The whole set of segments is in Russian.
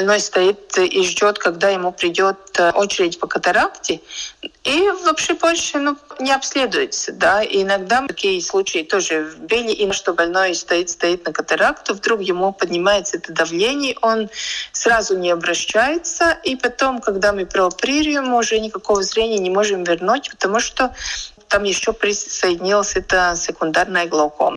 больной стоит и ждет, когда ему придет э, очередь по катаракте, и вообще больше ну, не обследуется. Да? И иногда такие случаи тоже в Бельгии, что больной стоит, стоит на катаракту, вдруг ему поднимается это давление, он сразу не обращается, и потом, когда мы прооперируем, мы уже никакого зрения не можем вернуть, потому что там еще присоединилась эта секундарная глаукома.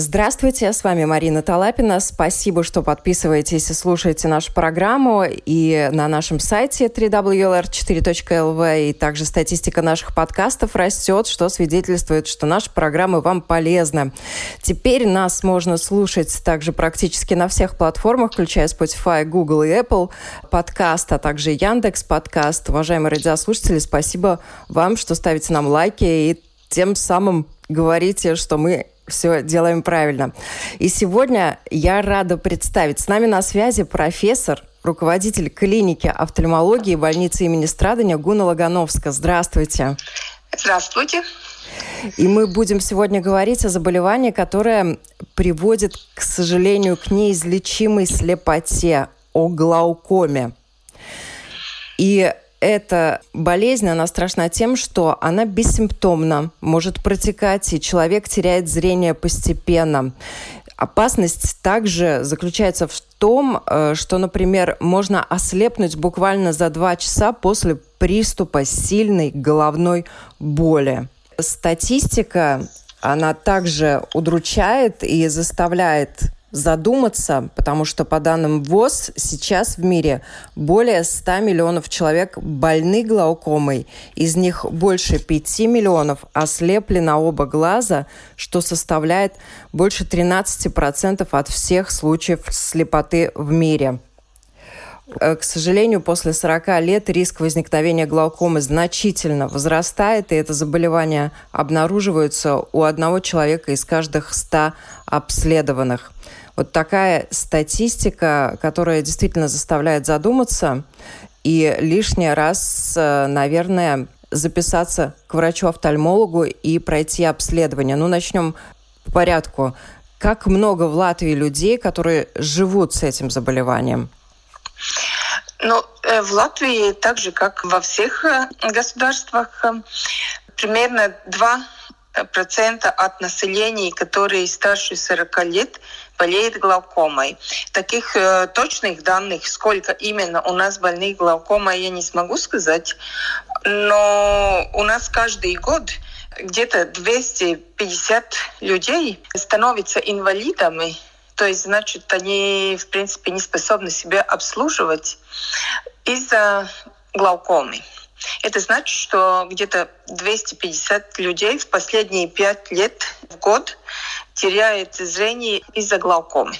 Здравствуйте, с вами Марина Талапина. Спасибо, что подписываетесь и слушаете нашу программу. И на нашем сайте www.lr4.lv и также статистика наших подкастов растет, что свидетельствует, что наши программы вам полезны. Теперь нас можно слушать также практически на всех платформах, включая Spotify, Google и Apple подкаст, а также Яндекс подкаст. Уважаемые радиослушатели, спасибо вам, что ставите нам лайки и тем самым говорите, что мы все делаем правильно. И сегодня я рада представить с нами на связи профессор, руководитель клиники офтальмологии больницы имени Страдания Гуна Лагановска. Здравствуйте. Здравствуйте. И мы будем сегодня говорить о заболевании, которое приводит, к сожалению, к неизлечимой слепоте, о глаукоме. И эта болезнь, она страшна тем, что она бессимптомна, может протекать, и человек теряет зрение постепенно. Опасность также заключается в том, э, что, например, можно ослепнуть буквально за два часа после приступа сильной головной боли. Статистика, она также удручает и заставляет задуматься, потому что по данным ВОЗ сейчас в мире более 100 миллионов человек больны глаукомой, из них больше 5 миллионов ослепли на оба глаза, что составляет больше 13% от всех случаев слепоты в мире. Э, к сожалению, после 40 лет риск возникновения глаукомы значительно возрастает, и это заболевание обнаруживается у одного человека из каждых 100 обследованных. Вот такая статистика, которая действительно заставляет задуматься и лишний раз, э, наверное, записаться к врачу-офтальмологу и пройти обследование. Ну, начнем по порядку. Как много в Латвии людей, которые живут с этим заболеванием? Ну, э, в Латвии, так же как во всех э, государствах, примерно 2% от населения, которые старше 40 лет, болеет глаукомой. Таких э, точных данных, сколько именно у нас больных глаукомой, я не смогу сказать. Но у нас каждый год где-то 250 людей становятся инвалидами, то есть, значит, они, в принципе, не способны себя обслуживать из-за глаукомы. Это значит, что где-то 250 людей в последние пять лет в год теряет зрение из-за глаукомы.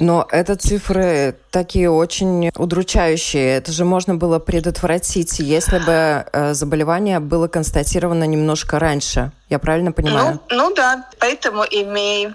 Но это цифры такие очень удручающие. Это же можно было предотвратить, если бы э, заболевание было констатировано немножко раньше. Я правильно понимаю? Ну, ну да, поэтому и мы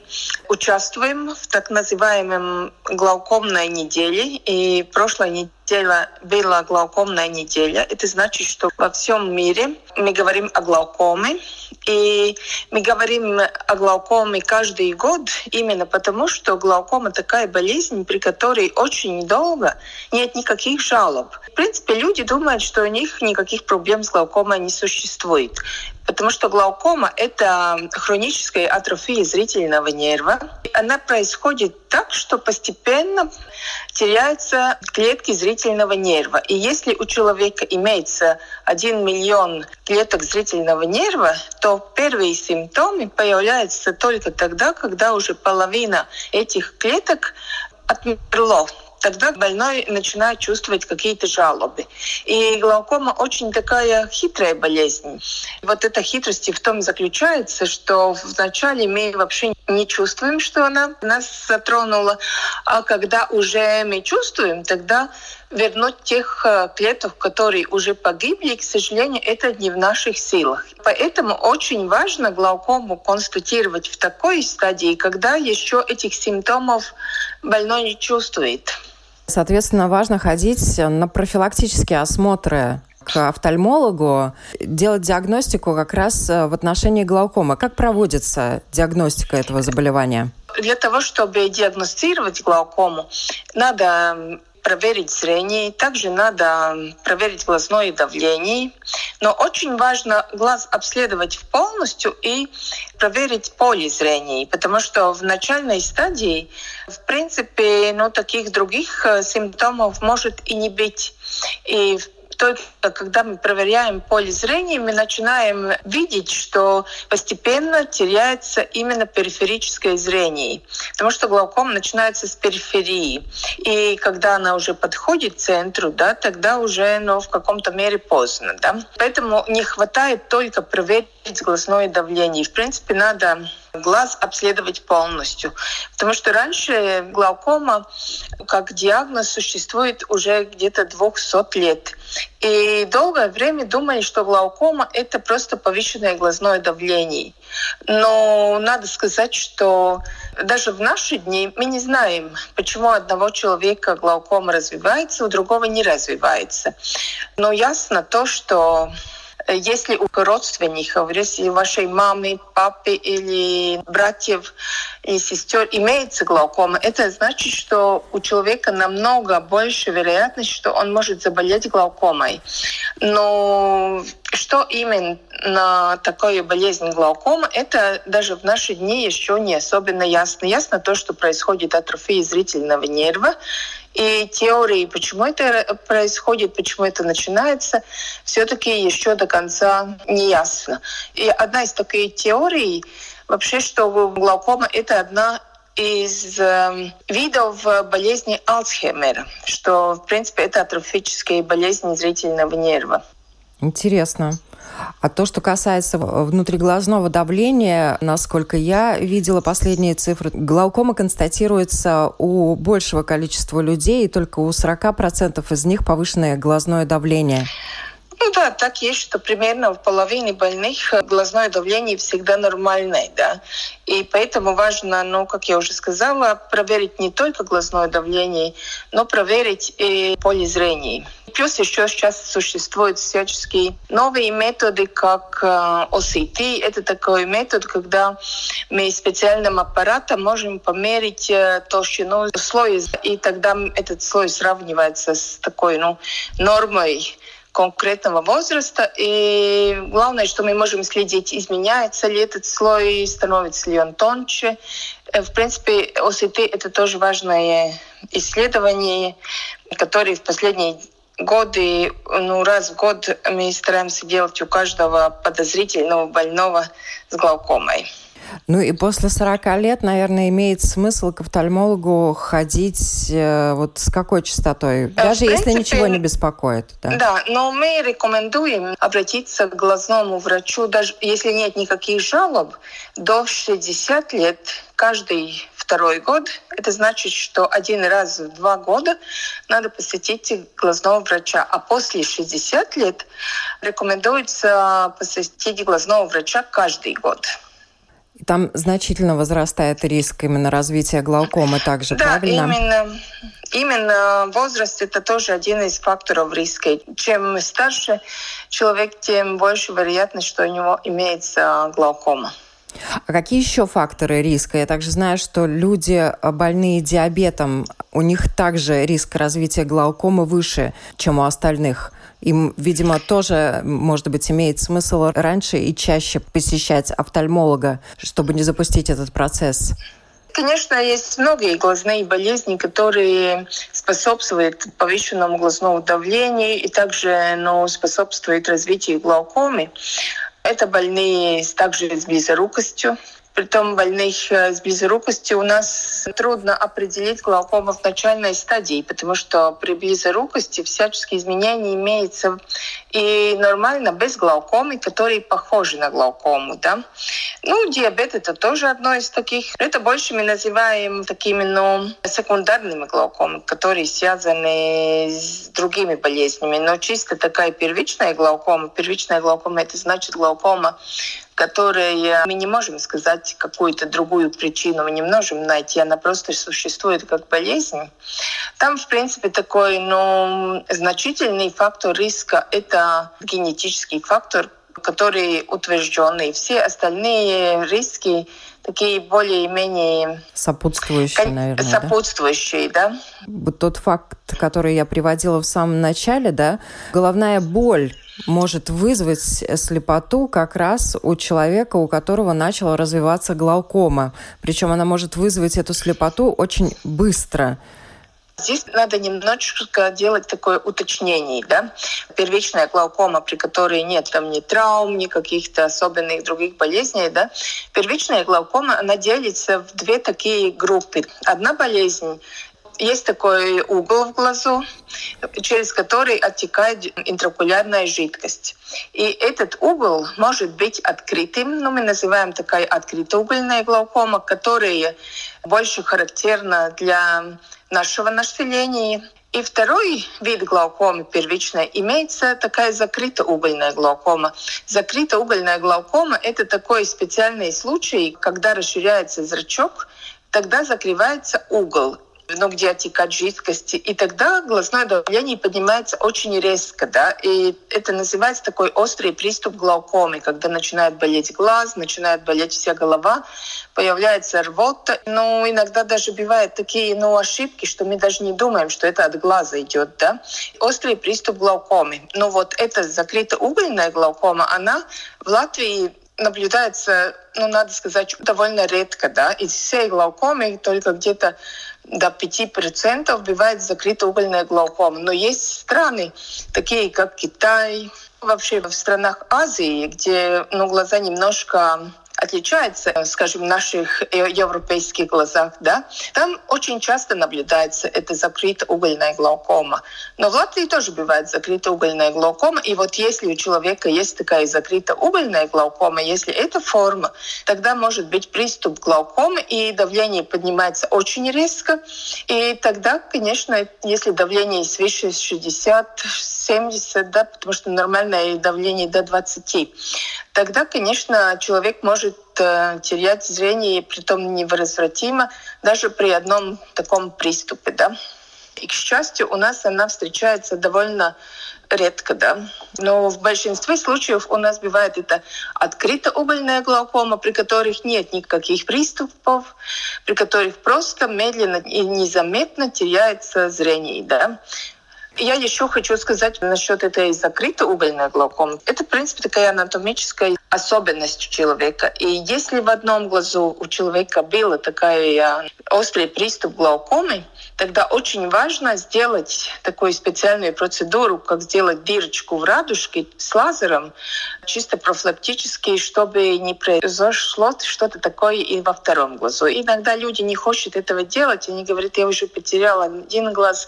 участвуем в так называемом глаукомной неделе. И прошлой неделе была глаукомная неделя. Это значит, что во всем мире мы говорим о глаукоме. И мы говорим о глаукоме каждый год именно потому, что глаукома такая болезнь, при которой очень долго нет никаких жалоб. В принципе, люди думают, что у них никаких проблем с глаукомой не существует. Потому что глаукома – это хроническая атрофия зрительного нерва. Она происходит так, что постепенно теряются клетки зрительного нерва. И если у человека имеется 1 миллион клеток зрительного нерва, то первые симптомы появляются только тогда, когда уже половина этих клеток отмерло тогда больной начинает чувствовать какие-то жалобы. И глаукома очень такая хитрая болезнь. Вот эта хитрость в том заключается, что вначале мы вообще не чувствуем, что она нас затронула, а когда уже мы чувствуем, тогда вернуть тех э, клеток, которые уже погибли, к сожалению, это не в наших силах. Поэтому очень важно глаукому констатировать в такой стадии, когда еще этих симптомов больной не чувствует. Соответственно, важно ходить на профилактические осмотры к офтальмологу, делать диагностику как раз э, в отношении глаукомы. Как проводится диагностика этого заболевания? Для того, чтобы диагностировать глаукому, надо проверить зрение, также надо проверить глазное давление. Но очень важно глаз обследовать полностью и проверить поле зрения, потому что в начальной стадии, в принципе, ну, таких других э, симптомов может и не быть. И в только когда мы проверяем поле зрения, мы начинаем видеть, что постепенно теряется именно периферическое зрение. Потому что глаукома начинается с периферии. И когда она уже подходит к центру, да, тогда уже ну, в каком-то мере поздно. Да? Поэтому не хватает только проверить глазное давление. В принципе, надо глаз обследовать полностью. Потому что раньше глаукома как диагноз существует уже где-то 200 лет. И долгое время думали, что глаукома — это просто повышенное глазное давление. Но надо сказать, что даже в наши дни мы не знаем, почему одного человека глаукома развивается, у другого не развивается. Но ясно то, что если у родственников, если у вашей мамы, папы или братьев и сестер имеется глаукома, это значит, что у человека намного больше вероятность, что он может заболеть глаукомой. Но что именно на такую болезнь глаукома, это даже в наши дни еще не особенно ясно. Ясно то, что происходит атрофия зрительного нерва, и теории, почему это происходит, почему это начинается, все-таки еще до конца не ясно. И одна из таких теорий вообще, что глаукома — это одна из э, видов болезни Алцхеймера, что, в принципе, это атрофическая болезнь зрительного нерва. Интересно. А то, что касается внутриглазного давления, насколько я видела последние цифры, глаукома констатируется у большего количества людей, и только у 40% из них повышенное глазное давление. Ну да, так есть, что примерно в половине больных глазное давление всегда нормальное, да. И поэтому важно, ну, как я уже сказала, проверить не только глазное давление, но проверить и поле зрения. Плюс еще сейчас существуют всяческие новые методы, как OCT. Э, Это такой метод, когда мы специальным аппаратом можем померить э, толщину слоя, и тогда этот слой сравнивается с такой ну, нормой конкретного возраста. И главное, что мы можем следить, изменяется ли этот слой, становится ли он тоньше. Э, в принципе, ОСТ — это тоже важное исследование, которое в последние годы, ну, раз в год мы стараемся делать у каждого подозрительного больного с глаукомой. Ну и после 40 лет, наверное, имеет смысл к офтальмологу ходить э, вот с какой частотой? Э, Даже принципе, если ничего не беспокоит. Да. да, но мы рекомендуем обратиться к глазному врачу, даже если нет никаких жалоб, до 60 лет каждый второй год. Это значит, что один раз в два года надо посетить глазного врача. А после 60 лет рекомендуется посетить глазного врача каждый год. Там значительно возрастает риск именно развития глаукомы также, да, правильно? именно. Именно возраст это тоже один из факторов риска. Чем старше человек, тем больше вероятность, что у него имеется глаукома. А какие еще факторы риска? Я также знаю, что люди, больные диабетом, у них также риск развития глаукомы выше, чем у остальных. Им, видимо, тоже, может быть, имеет смысл раньше и чаще посещать офтальмолога, чтобы не запустить этот процесс. Конечно, есть многие глазные болезни, которые способствуют повышенному глазному давлению и также ну, способствуют развитию глаукомы. Это больные также с близорукостью, Притом больных э, с близорукостью у нас трудно определить глаукома в начальной стадии, потому что при близорукости всяческие изменения имеются и нормально без глаукомы, которые похожи на глаукому. Да? Ну, диабет это тоже одно из таких. Это больше мы называем такими ну, секундарными глаукомами, которые связаны с другими болезнями. Но чисто такая первичная глаукома, первичная глаукома это значит глаукома которые мы не можем сказать какую-то другую причину, мы не можем найти, она просто существует как болезнь. Там, в принципе, такой ну, значительный фактор риска – это генетический фактор, который утвержденный. Все остальные риски такие более-менее... Сопутствующие, наверное, Сопутствующие, да? да? Тот факт, который я приводила в самом начале, да, головная боль может вызвать слепоту как раз у человека, у которого начала развиваться глаукома. Причем она может вызвать эту слепоту очень быстро. Здесь надо немножечко делать такое уточнение. Да? Первичная глаукома, при которой нет там ни травм, ни каких-то особенных других болезней. Да? Первичная глаукома, она делится в две такие группы. Одна болезнь есть такой угол в глазу, через который оттекает интракулярная жидкость. И этот угол может быть открытым, ну, мы называем такая открытоугольная глаукома, которая больше характерна для нашего населения. И второй вид глаукомы первичная имеется такая закрытоугольная глаукома. Закрытоугольная глаукома – это такой специальный случай, когда расширяется зрачок, тогда закрывается угол ну, где отекать жидкости. И тогда глазное давление поднимается очень резко, да, и это называется такой острый приступ глаукомы, когда начинает болеть глаз, начинает болеть вся голова, появляется рвота. Ну, иногда даже бывают такие, ну, ошибки, что мы даже не думаем, что это от глаза идет, да. Острый приступ глаукомы. Ну, вот эта закрытоугольная глаукома, она в Латвии наблюдается, ну, надо сказать, довольно редко, да. Из всей глаукомы только где-то до 5% бывает закрыта угольная глаукома. Но есть страны, такие как Китай, вообще в странах Азии, где ну, глаза немножко отличается, скажем, в наших э, европейских глазах, да, там очень часто наблюдается это закрытая угольная глаукома. Но в Латвии тоже бывает закрытая угольная глаукома, и вот если у человека есть такая закрытая угольная глаукома, если это форма, тогда может быть приступ глаукомы, и давление поднимается очень резко, и тогда, конечно, если давление свыше 60-70, да, потому что нормальное давление до 20, тогда, конечно, человек может э, терять зрение, притом невозвратимо, даже при одном таком приступе. Да? И, к счастью, у нас она встречается довольно редко, да. Но в большинстве случаев у нас бывает это открытая угольная глаукома, при которых нет никаких приступов, при которых просто медленно и незаметно теряется зрение, да. Я еще хочу сказать насчет этой закрытой угольной глаукомы. Это, в принципе, такая анатомическая особенность человека. И если в одном глазу у человека был такой острый приступ глаукомы, тогда очень важно сделать такую специальную процедуру, как сделать дырочку в радужке с лазером, чисто профилактически, чтобы не произошло что-то такое и во втором глазу. Иногда люди не хотят этого делать, они говорят, я уже потеряла один глаз,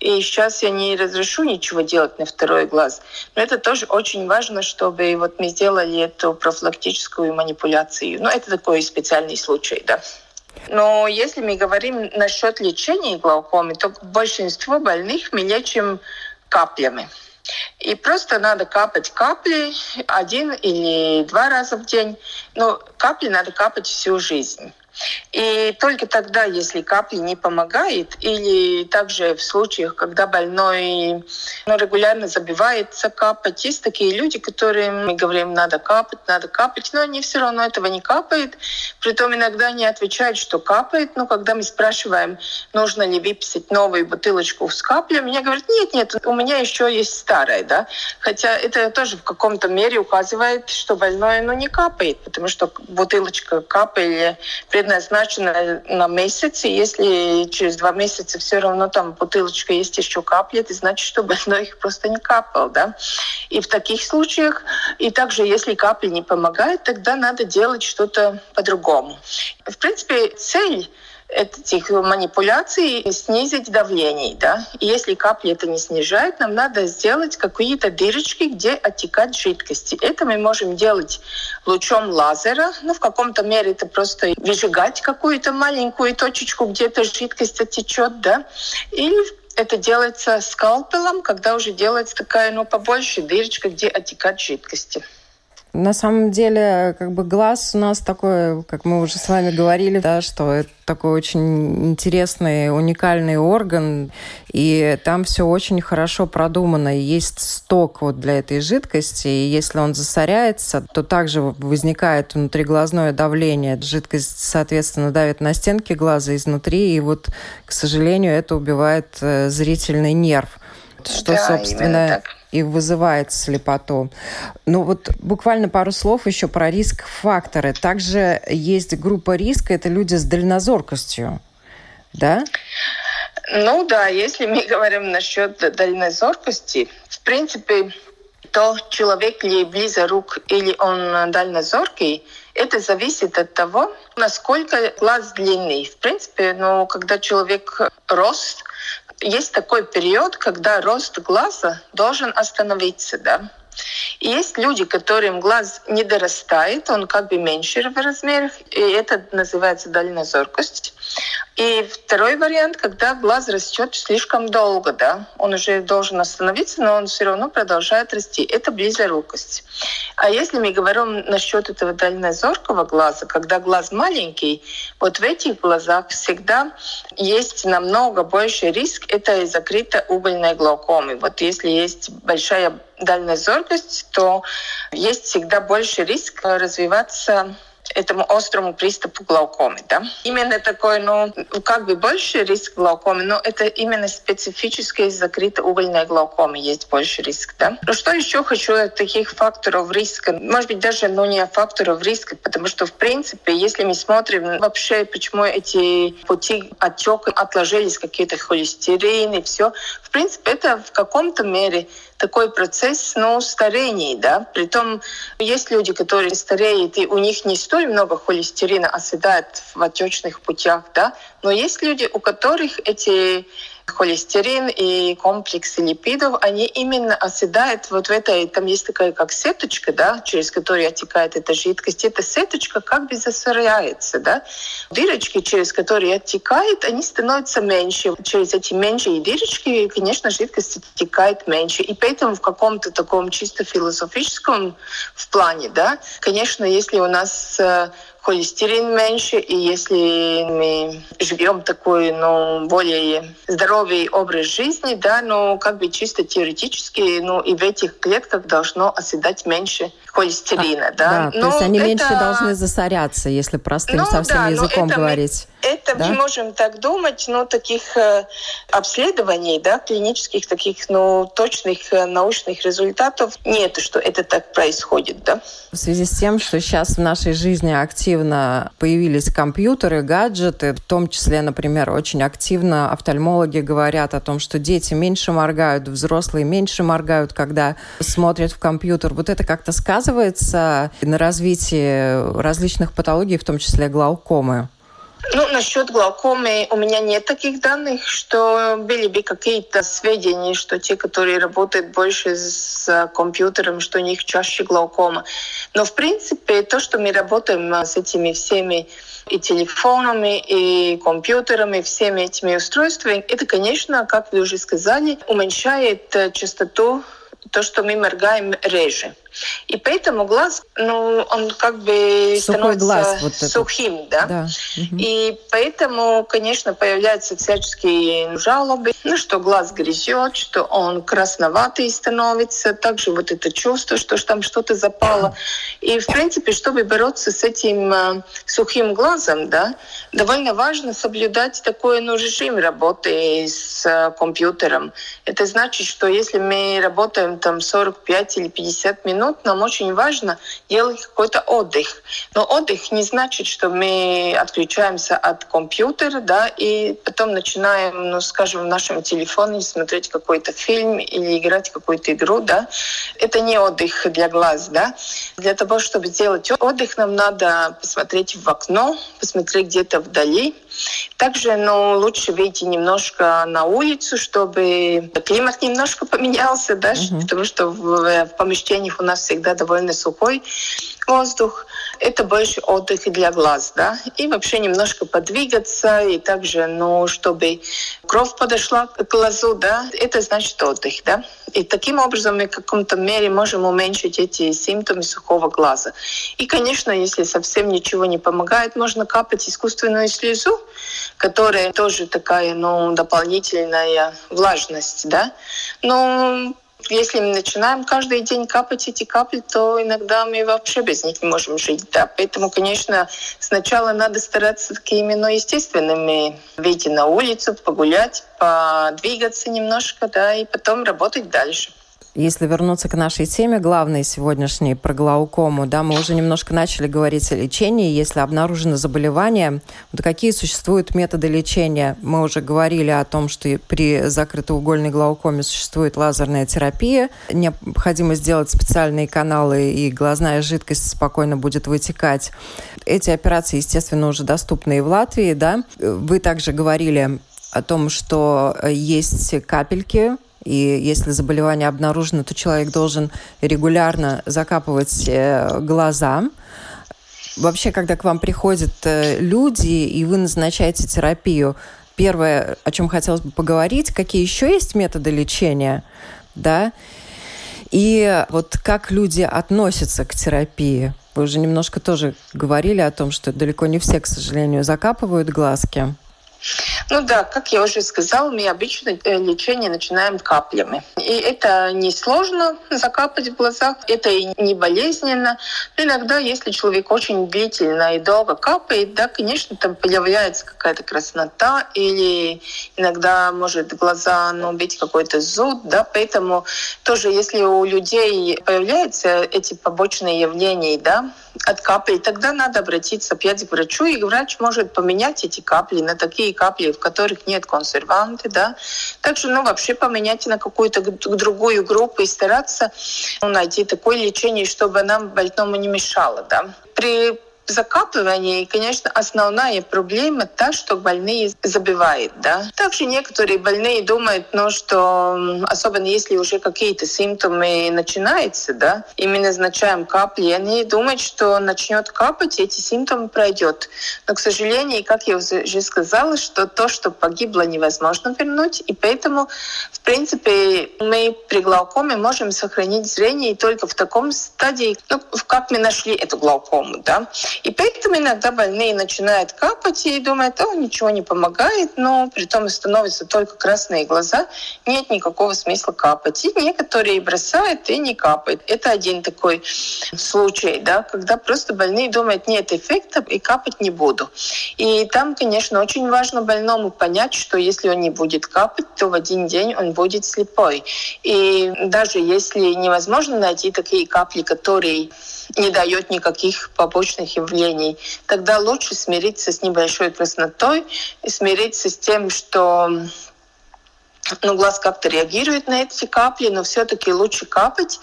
и сейчас я не разрешу ничего делать на второй глаз. Но это тоже очень важно, чтобы вот мы сделали эту профилактическую манипуляцию. Но это такой специальный случай, да. Но если мы говорим насчет лечения глаукомы, то большинство больных мы лечим каплями. И просто надо капать капли один или два раза в день. Но капли надо капать всю жизнь. И только тогда, если капли не помогает, или также в случаях, когда больной ну, регулярно забивается капать, есть такие люди, которые мы говорим, надо капать, надо капать, но они все равно этого не капают. Притом иногда не отвечают, что капает. Но когда мы спрашиваем, нужно ли выписать новую бутылочку с каплями, мне говорят, нет, нет, у меня еще есть старая, да. Хотя это тоже в каком-то мере указывает, что больной ну, не капает, потому что бутылочка капли предназначена на месяц, и если через два месяца все равно там бутылочка есть еще капли, значит, что больной их просто не капал, да. И в таких случаях, и также если капли не помогают, тогда надо делать что-то по-другому. В принципе, цель этих манипуляций снизить давление. Да? И если капли это не снижает, нам надо сделать какие-то дырочки, где оттекать жидкости. Это мы можем делать лучом лазера. Ну, в каком-то мере это просто выжигать какую-то маленькую точечку, где эта жидкость оттечет. Да? Или это делается скалпелом, когда уже делается такая, ну, побольше дырочка, где оттекать жидкости. На самом деле, как бы глаз у нас такой, как мы уже с вами говорили, да, что это такой очень интересный, уникальный орган, и там все очень хорошо продумано. Есть сток вот для этой жидкости, и если он засоряется, то также возникает внутриглазное давление. Жидкость, соответственно, давит на стенки глаза изнутри, и вот, к сожалению, это убивает э, зрительный нерв что, да, собственно, и вызывает слепоту. Ну вот буквально пару слов еще про риск-факторы. Также есть группа риска, это люди с дальнозоркостью, да? Ну да, если мы говорим насчет дальнозоркости, в принципе, то человек ли близорук или он дальнозоркий, это зависит от того, насколько глаз длинный. В принципе, ну, когда человек рос, есть такой период, когда рост глаза должен остановиться, да. И есть люди, которым глаз не дорастает, он как бы меньше в размерах, и это называется дальнозоркость. И второй вариант, когда глаз растет слишком долго, да, он уже должен остановиться, но он все равно продолжает расти. Это близорукость. А если мы говорим насчет этого дальнозоркого глаза, когда глаз маленький, вот в этих глазах всегда есть намного больше риск, это закрытая угольная глаукомы. Вот если есть большая дальнозоркость, то есть всегда больше риск развиваться этому острому приступу глаукомы. Да? Именно такой, ну, как бы больше риск глаукомы, но это именно специфическая закрытая угольная глаукома есть больше риск. Да? Но что еще хочу от таких факторов риска? Может быть, даже ну, не факторов риска, потому что, в принципе, если мы смотрим вообще, почему эти пути отека отложились, какие-то холестерины, все, в принципе, это в каком-то мере такой процесс ну, старения. Да? Притом есть люди, которые стареют, и у них не столь много холестерина оседает в отечных путях, да? но есть люди, у которых эти холестерин и комплексы липидов, они именно оседают вот в этой, там есть такая как сеточка, да, через которую оттекает эта жидкость. Эта сеточка как бы засоряется, да. Дырочки, через которые оттекает, они становятся меньше. Через эти меньшие дырочки, конечно, жидкость оттекает меньше. И поэтому в каком-то таком чисто философическом в плане, да, конечно, если у нас э, холестерин меньше, и если мы живем такой, ну, более здоровый образ жизни, да, ну, как бы чисто теоретически, ну, и в этих клетках должно оседать меньше холестерина, а, да. да но то есть они это... меньше должны засоряться, если простым ну, совсем да, языком говорить. Мы, это да? мы можем так думать, но таких э, обследований, да, клинических таких, ну, точных э, научных результатов нет, что это так происходит, да. В связи с тем, что сейчас в нашей жизни активно появились компьютеры, гаджеты, в том числе, например, очень активно офтальмологи говорят о том, что дети меньше моргают, взрослые меньше моргают, когда смотрят в компьютер. Вот это как-то сказывается на развитии различных патологий, в том числе глаукомы? Ну, насчет глаукомы у меня нет таких данных, что были бы какие-то сведения, что те, которые работают больше с компьютером, что у них чаще глаукома. Но, в принципе, то, что мы работаем с этими всеми и телефонами, и компьютерами, всеми этими устройствами, это, конечно, как вы уже сказали, уменьшает частоту то, что мы моргаем реже. И поэтому глаз, ну, он как бы Сухой становится глаз, вот сухим, да. да. И поэтому, конечно, появляются всяческие жалобы, ну, что глаз грязет, что он красноватый становится, также вот это чувство, что там что-то запало. И, в принципе, чтобы бороться с этим э, сухим глазом, да, довольно важно соблюдать такой, ну, режим работы с э, компьютером. Это значит, что если мы работаем там 45 или 50 минут, минут нам очень важно делать какой-то отдых. Но отдых не значит, что мы отключаемся от компьютера, да, и потом начинаем, ну, скажем, в нашем телефоне смотреть какой-то фильм или играть какую-то игру, да. Это не отдых для глаз, да. Для того, чтобы сделать отдых, нам надо посмотреть в окно, посмотреть где-то вдали. Также, ну, лучше выйти немножко на улицу, чтобы климат немножко поменялся, да, угу. потому что в, в помещениях у нас нас всегда довольно сухой воздух. Это больше отдых для глаз, да, и вообще немножко подвигаться, и также, ну, чтобы кровь подошла к глазу, да, это значит отдых, да. И таким образом мы в каком-то мере можем уменьшить эти симптомы сухого глаза. И, конечно, если совсем ничего не помогает, можно капать искусственную слезу, которая тоже такая, ну, дополнительная влажность, да. Но если мы начинаем каждый день капать эти капли, то иногда мы вообще без них не можем жить. Да? Поэтому, конечно, сначала надо стараться такими ну, естественными выйти на улицу, погулять, подвигаться немножко, да, и потом работать дальше. Если вернуться к нашей теме, главной сегодняшней про глаукому, да, мы уже немножко начали говорить о лечении. Если обнаружено заболевание, вот какие существуют методы лечения? Мы уже говорили о том, что при закрытоугольной глаукоме существует лазерная терапия. Необходимо сделать специальные каналы, и глазная жидкость спокойно будет вытекать. Эти операции, естественно, уже доступны и в Латвии, да. Вы также говорили о том, что есть капельки и если заболевание обнаружено, то человек должен регулярно закапывать э, глаза. Вообще, когда к вам приходят э, люди, и вы назначаете терапию, первое, о чем хотелось бы поговорить, какие еще есть методы лечения, да, и вот как люди относятся к терапии. Вы уже немножко тоже говорили о том, что далеко не все, к сожалению, закапывают глазки. Ну да, как я уже сказала, мы обычно э, лечение начинаем каплями. И это не сложно закапать в глазах, это и не болезненно. Но иногда, если человек очень длительно и долго капает, да, конечно, там появляется какая-то краснота или иногда может глаза ну, быть какой-то зуд, да, поэтому тоже если у людей появляются эти побочные явления, да, от капель, тогда надо обратиться опять к врачу, и врач может поменять эти капли на такие капли, в которых нет консерванты, да. Также, ну, вообще поменять на какую-то другую группу и стараться ну, найти такое лечение, чтобы нам больному не мешало, да. При закапывании, конечно, основная проблема та, что больные забивают. Да? Также некоторые больные думают, ну, что особенно если уже какие-то симптомы начинаются, да, и мы назначаем капли, они думают, что начнет капать, эти симптомы пройдет. Но, к сожалению, как я уже сказала, что то, что погибло, невозможно вернуть, и поэтому, в принципе, мы при глаукоме можем сохранить зрение только в таком стадии, ну, как мы нашли эту глаукому, да. И поэтому иногда больные начинают капать и думают, о, ничего не помогает, но при том становятся только красные глаза, нет никакого смысла капать. И некоторые бросают и не капают. Это один такой случай, да, когда просто больные думают, нет эффекта и капать не буду. И там, конечно, очень важно больному понять, что если он не будет капать, то в один день он будет слепой. И даже если невозможно найти такие капли, которые не дают никаких побочных явлений, тогда лучше смириться с небольшой краснотой и смириться с тем, что ну, глаз как-то реагирует на эти капли, но все-таки лучше капать,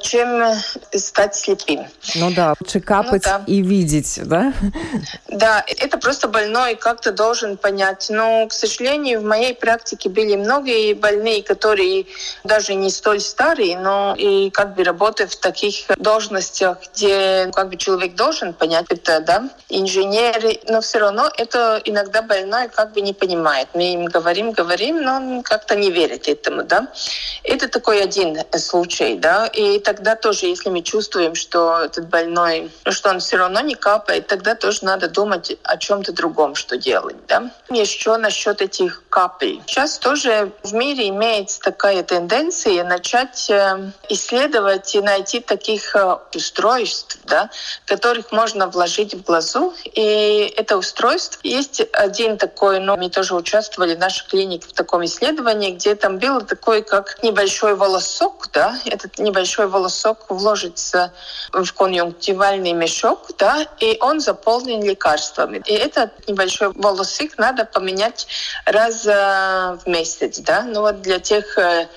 чем э, стать слепым. Ну да, лучше капать ну, да. и видеть, да? Да, это просто больной как-то должен понять. Но, к сожалению, в моей практике были многие больные, которые даже не столь старые, но и как бы работают в таких должностях, где как бы человек должен понять это, да, инженеры, но все равно это иногда больной как бы не понимает. Мы им говорим, говорим, но он как как-то не верить этому, да. Это такой один случай, да. И тогда тоже, если мы чувствуем, что этот больной, что он все равно не капает, тогда тоже надо думать о чем-то другом, что делать, да. Еще насчет этих капель. Сейчас тоже в мире имеется такая тенденция начать э, исследовать и найти таких э, устройств, да, которых можно вложить в глазу. И это устройство есть один такой, ну, мы тоже участвовали в нашей клинике в таком исследовании, где там было такой, как небольшой волосок, да, этот небольшой волосок вложится в конъюнктивальный мешок, да, и он заполнен лекарствами. И этот небольшой волосик надо поменять раз в месяц, да. Ну вот для тех э,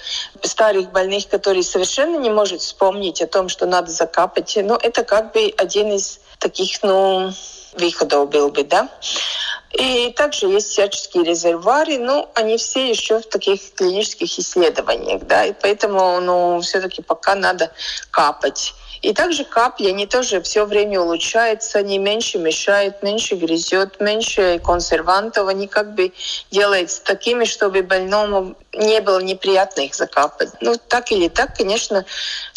старых больных, которые совершенно не могут вспомнить о том, что надо закапать, ну это как бы один из таких, ну, выходов был бы, да. И также есть всяческие резервуары, но они все еще в таких клинических исследованиях, да, и поэтому, ну, все-таки пока надо капать. И также капли, они тоже все время улучшаются, они меньше мешают, меньше грязет, меньше консервантов, они как бы делаются такими, чтобы больному не было неприятно их закапать. Ну, так или так, конечно,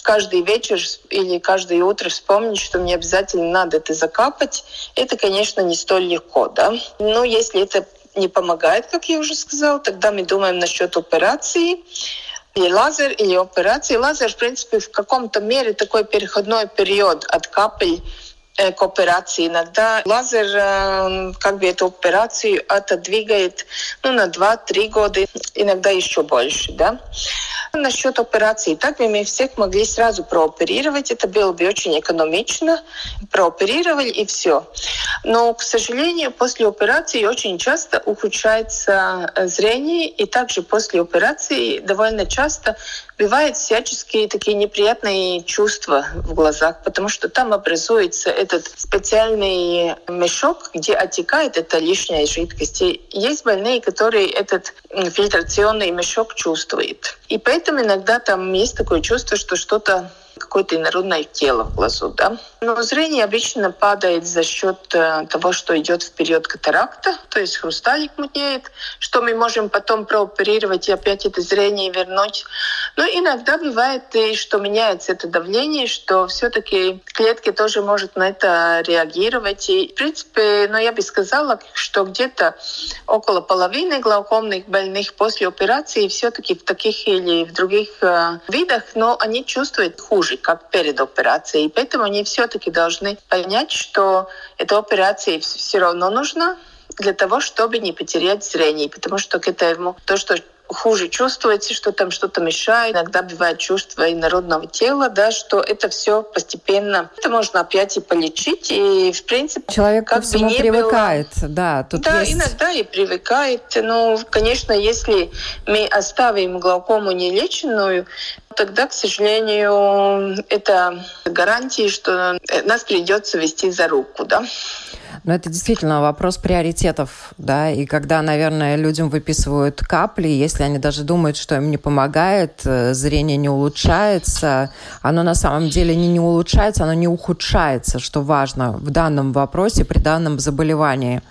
каждый вечер или каждое утро вспомнить, что мне обязательно надо это закапать, это, конечно, не столь легко, да. Но если это не помогает, как я уже сказала, тогда мы думаем насчет операции или лазер, или операции. Лазер, в принципе, в каком-то мере такой переходной период от капель Э, к операции. Иногда лазер э, как бы эту операцию отодвигает ну, на 2-3 года, иногда еще больше. Да? Насчет операции. Так бы мы всех могли сразу прооперировать. Это было бы очень экономично. Прооперировали и все. Но, к сожалению, после операции очень часто ухудшается э, зрение. И также после операции довольно часто бывают всяческие такие неприятные чувства в глазах, потому что там образуется этот специальный мешок, где отекает эта лишняя жидкость. И есть больные, которые этот фильтрационный мешок чувствуют. И поэтому иногда там есть такое чувство, что что-то какое-то инородное тело в глазу. Да? Но зрение обычно падает за счет э, того, что идет в период катаракта, то есть хрусталик мутнеет, что мы можем потом прооперировать и опять это зрение вернуть. Но иногда бывает и что меняется это давление, что все-таки клетки тоже может на это реагировать. И, в принципе, ну, я бы сказала, что где-то около половины глаукомных больных после операции все-таки в таких или в других э, видах, но они чувствуют хуже хуже, как перед операцией. Поэтому они все-таки должны понять, что эта операция все равно нужна для того, чтобы не потерять зрение. Потому что к этому то, что хуже чувствуете, что там что-то мешает. Иногда бывает чувство инородного тела, да, что это все постепенно. Это можно опять и полечить. И, в принципе, человек как бы не привыкает. Было... Да, тут да есть... иногда и привыкает. Ну, конечно, если мы оставим глаукому нелеченную, тогда, к сожалению, это гарантии, что нас придется вести за руку, да. Но это действительно вопрос приоритетов, да, и когда, наверное, людям выписывают капли, если они даже думают, что им не помогает, э, зрение не улучшается, оно на самом деле не, не улучшается, оно не ухудшается, что важно в данном вопросе, при данном заболевании.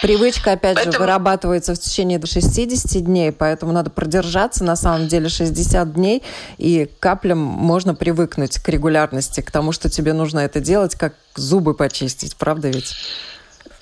Привычка, опять поэтому... же, вырабатывается в течение 60 дней, поэтому надо продержаться на самом деле 60 дней, и каплям можно привыкнуть к регулярности, к тому, что тебе нужно это делать, как зубы почистить, правда ведь?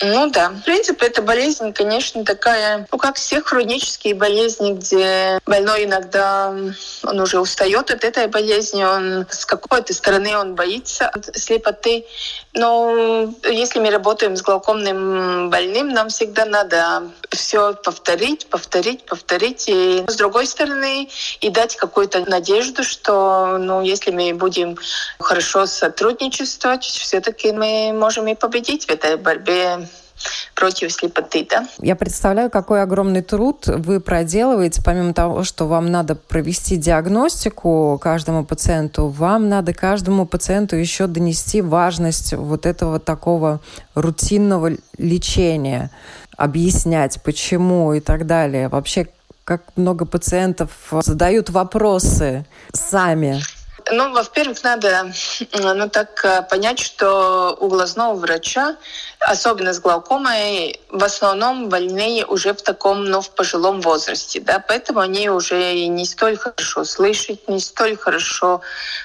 Ну да. В принципе, эта болезнь, конечно, такая, ну как все хронические болезни, где больной иногда, он уже устает от этой болезни, он с какой-то стороны он боится слепоты. Но если мы работаем с глаукомным больным, нам всегда надо все повторить, повторить, повторить. И с другой стороны, и дать какую-то надежду, что ну, если мы будем хорошо сотрудничествовать, все-таки мы можем и победить в этой борьбе против слепоты. Да? Я представляю, какой огромный труд вы проделываете, помимо того, что вам надо провести диагностику каждому пациенту, вам надо каждому пациенту еще донести важность вот этого такого рутинного лечения, объяснять, почему и так далее. Вообще, как много пациентов задают вопросы сами ну, во-первых, надо ну, так э, понять, что у глазного врача, особенно с глаукомой, в основном больные уже в таком, ну, в пожилом возрасте, да, поэтому они уже не столь хорошо слышат, не столь хорошо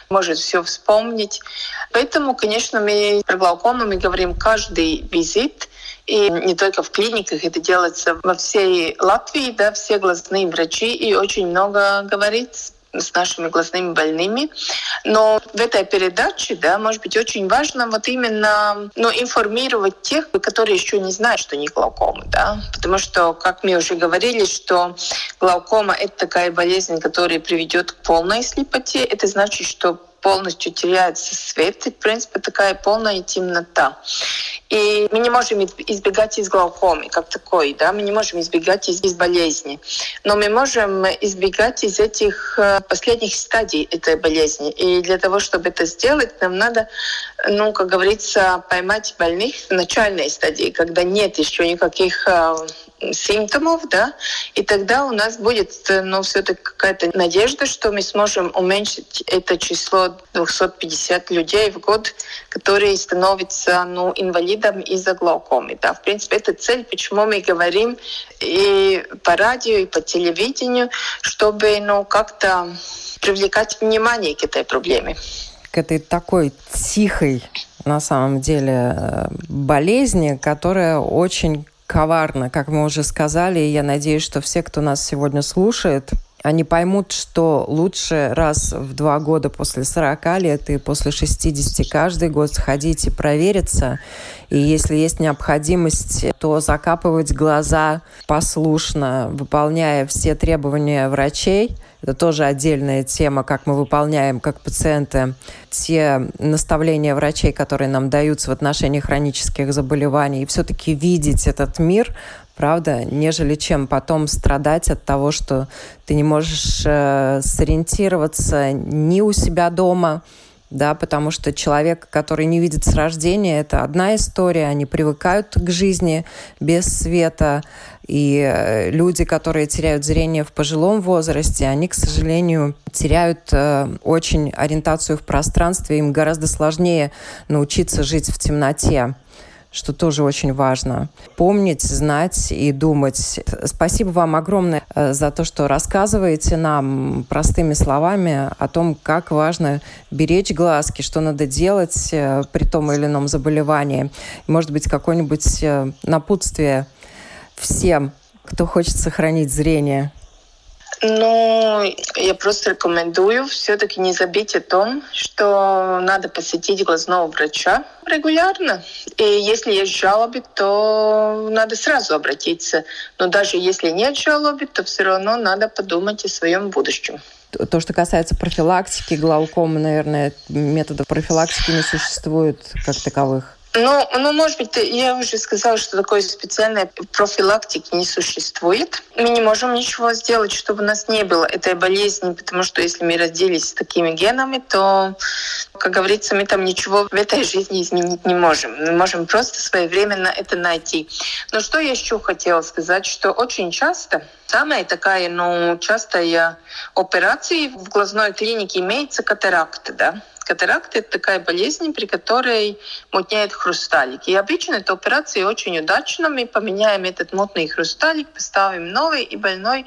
может все вспомнить. Поэтому, конечно, мы про глаукому мы говорим каждый визит, и не только в клиниках, это делается во всей Латвии, да, все глазные врачи, и очень много говорит с нашими глазными больными. Но в этой передаче, да, может быть, очень важно вот именно ну, информировать тех, которые еще не знают, что не глаукома, да, потому что, как мы уже говорили, что глаукома — это такая болезнь, которая приведет к полной слепоте. Это значит, что полностью теряется свет, и, в принципе, такая полная темнота. И мы не можем избегать из глаукомы как такой, да, мы не можем избегать из, из болезни, но мы можем избегать из этих э, последних стадий этой болезни. И для того, чтобы это сделать, нам надо, ну, как говорится, поймать больных в начальной стадии, когда нет еще никаких э, симптомов, да, и тогда у нас будет, ну, все-таки какая-то надежда, что мы сможем уменьшить это число 250 людей в год, которые становятся, ну, инвалидом из-за глаукомы, да. В принципе, это цель, почему мы говорим и по радио, и по телевидению, чтобы, ну, как-то привлекать внимание к этой проблеме. К этой такой тихой на самом деле э, болезни, которая очень коварно, как мы уже сказали. И я надеюсь, что все, кто нас сегодня слушает, они поймут, что лучше раз в два года после 40 лет и после 60 каждый год сходить и провериться. И если есть необходимость, то закапывать глаза послушно, выполняя все требования врачей – это тоже отдельная тема, как мы выполняем, как пациенты, те наставления врачей, которые нам даются в отношении хронических заболеваний, и все-таки видеть этот мир, правда, нежели чем потом страдать от того, что ты не можешь э, сориентироваться ни у себя дома, да, потому что человек, который не видит с рождения, это одна история, они привыкают к жизни без света, и э, люди, которые теряют зрение в пожилом возрасте, они, к сожалению, теряют э, очень ориентацию в пространстве, им гораздо сложнее научиться жить в темноте что тоже очень важно. Помнить, знать и думать. Спасибо вам огромное э, за то, что рассказываете нам простыми словами о том, как важно беречь глазки, что надо делать э, при том или ином заболевании. Может быть, какое-нибудь э, напутствие всем, кто хочет сохранить зрение. Ну, я просто рекомендую все-таки не забыть о том, что надо посетить глазного врача регулярно. И если есть жалобы, то надо сразу обратиться. Но даже если нет жалобы, то все равно надо подумать о своем будущем. То, что касается профилактики глаукомы, наверное, методов профилактики не существует как таковых. Ну, ну, может быть, я уже сказала, что такой специальной профилактики не существует. Мы не можем ничего сделать, чтобы у нас не было этой болезни, потому что если мы родились с такими генами, то, как говорится, мы там ничего в этой жизни изменить не можем. Мы можем просто своевременно это найти. Но что я еще хотела сказать, что очень часто самая такая, ну, частая операция в глазной клинике имеется катаракта, да, Катаракта – это такая болезнь, при которой мутнеет хрусталик. И обычно эта операция очень удачна. Мы поменяем этот мутный хрусталик, поставим новый, и больной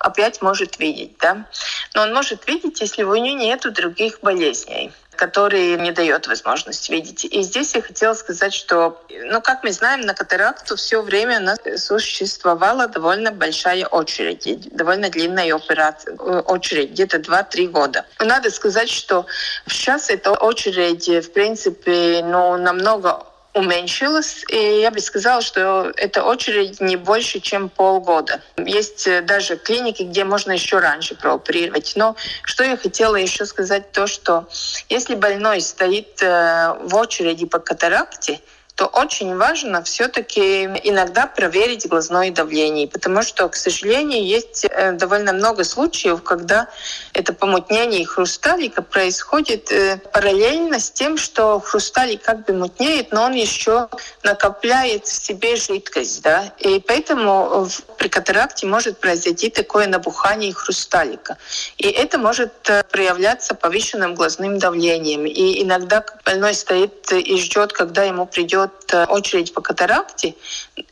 опять может видеть. Да? Но он может видеть, если у него нет других болезней который не дает возможность видеть. И здесь я хотела сказать, что, ну, как мы знаем, на катаракту все время у нас существовала довольно большая очередь, довольно длинная операция, э, очередь, где-то 2-3 года. Надо сказать, что сейчас эта очередь, в принципе, ну, намного уменьшилась, и я бы сказала, что это очередь не больше, чем полгода. Есть э, даже клиники, где можно еще раньше прооперировать. Но что я хотела еще сказать, то, что если больной стоит э, в очереди по катаракте, то очень важно все-таки иногда проверить глазное давление, потому что, к сожалению, есть э, довольно много случаев, когда это помутнение хрусталика происходит э, параллельно с тем, что хрусталик как бы мутнеет, но он еще накопляет в себе жидкость, да, и поэтому при катаракте может произойти такое набухание хрусталика, и это может э, проявляться повышенным глазным давлением, и иногда больной стоит и ждет, когда ему придет идет э, очередь по катаракте,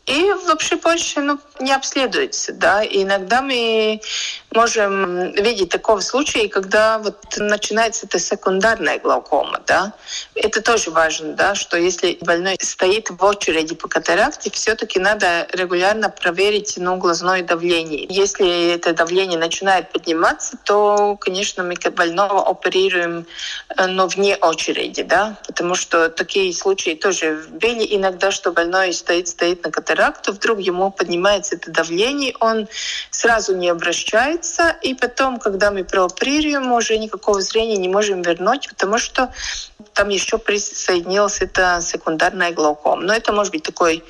и вообще больше ну, не обследуется. Да? И иногда мы можем видеть такого случая, когда вот начинается эта секундарная глаукома. Да? Это тоже важно, да, что если больной стоит в очереди по катаракте, все-таки надо регулярно проверить ну, глазное давление. Если это давление начинает подниматься, то, конечно, мы больного оперируем э, но вне очереди, да, потому что такие случаи тоже были иногда, что больной стоит, стоит на катаракте, катаракту, вдруг ему поднимается это давление, он сразу не обращается, и потом, когда мы прооперируем, уже никакого зрения не можем вернуть, потому что там еще присоединилась эта секундарная глаукома. Но это может быть такой,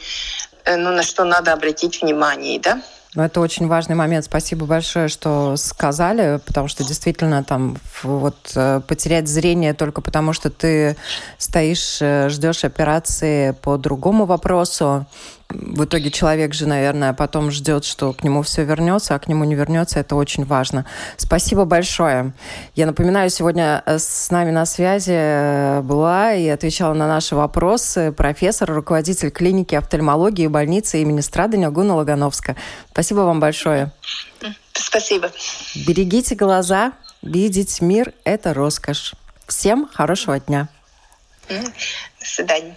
э, ну, на что надо обратить внимание, да? Ну, это очень важный момент. Спасибо большое, что сказали, потому что действительно там вот э, потерять зрение только потому, что ты стоишь, э, ждешь операции по другому вопросу, в итоге человек же, наверное, потом ждет, что к нему все вернется, а к нему не вернется. Это очень важно. Спасибо большое. Я напоминаю, сегодня э, с нами на связи э, была и отвечала на наши вопросы профессор, руководитель клиники офтальмологии и больницы имени Страдания Гуна Логановска. Спасибо вам большое. Спасибо. Берегите глаза. Видеть мир – это роскошь. Всем хорошего дня. До свидания.